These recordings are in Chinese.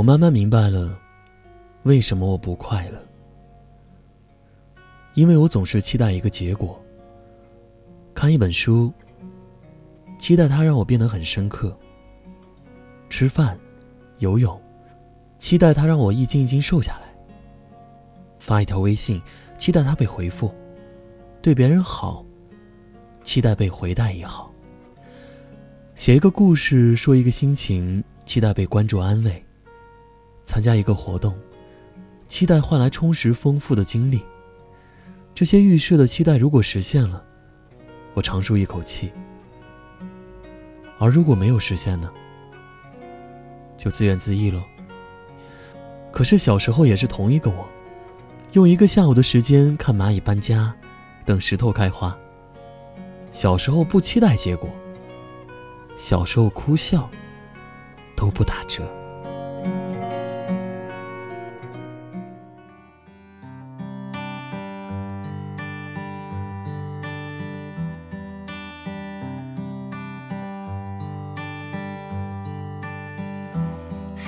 我慢慢明白了，为什么我不快乐。因为我总是期待一个结果。看一本书，期待它让我变得很深刻；吃饭、游泳，期待它让我一斤一斤瘦下来；发一条微信，期待它被回复；对别人好，期待被回带也好；写一个故事，说一个心情，期待被关注安慰；参加一个活动，期待换来充实丰富的经历。这些预设的期待如果实现了，我长舒一口气；而如果没有实现呢，就自怨自艾了。可是小时候也是同一个我，用一个下午的时间看蚂蚁搬家，等石头开花。小时候不期待结果，小时候哭笑都不打折。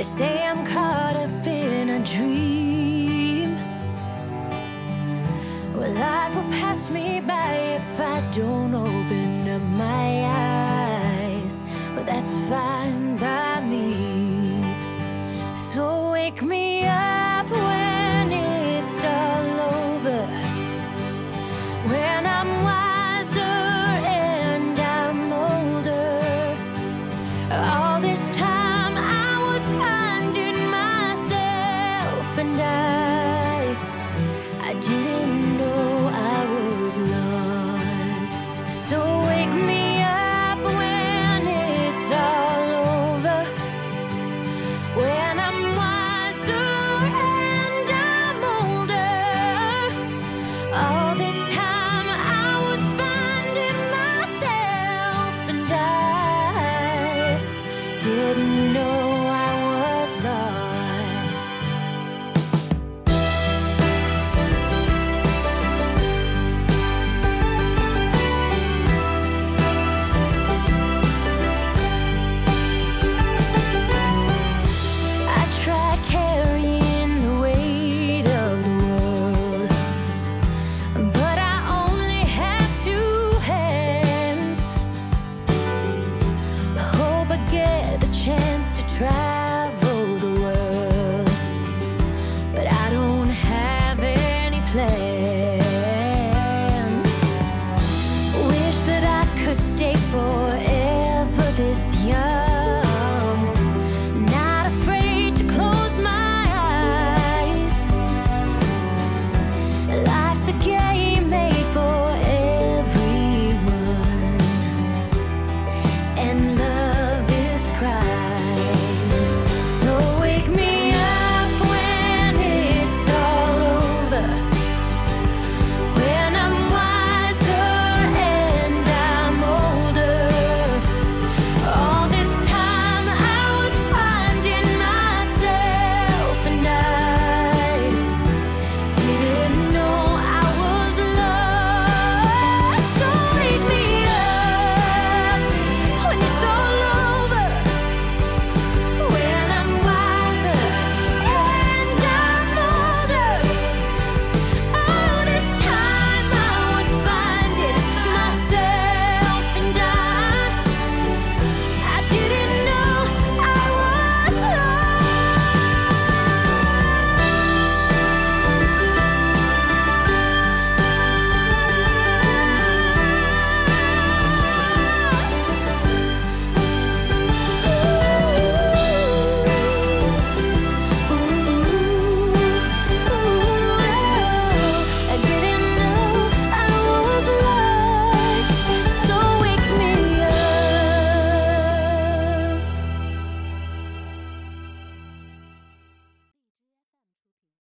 They say I'm caught up in a dream. Well, life will pass me by if I don't open up my didn't know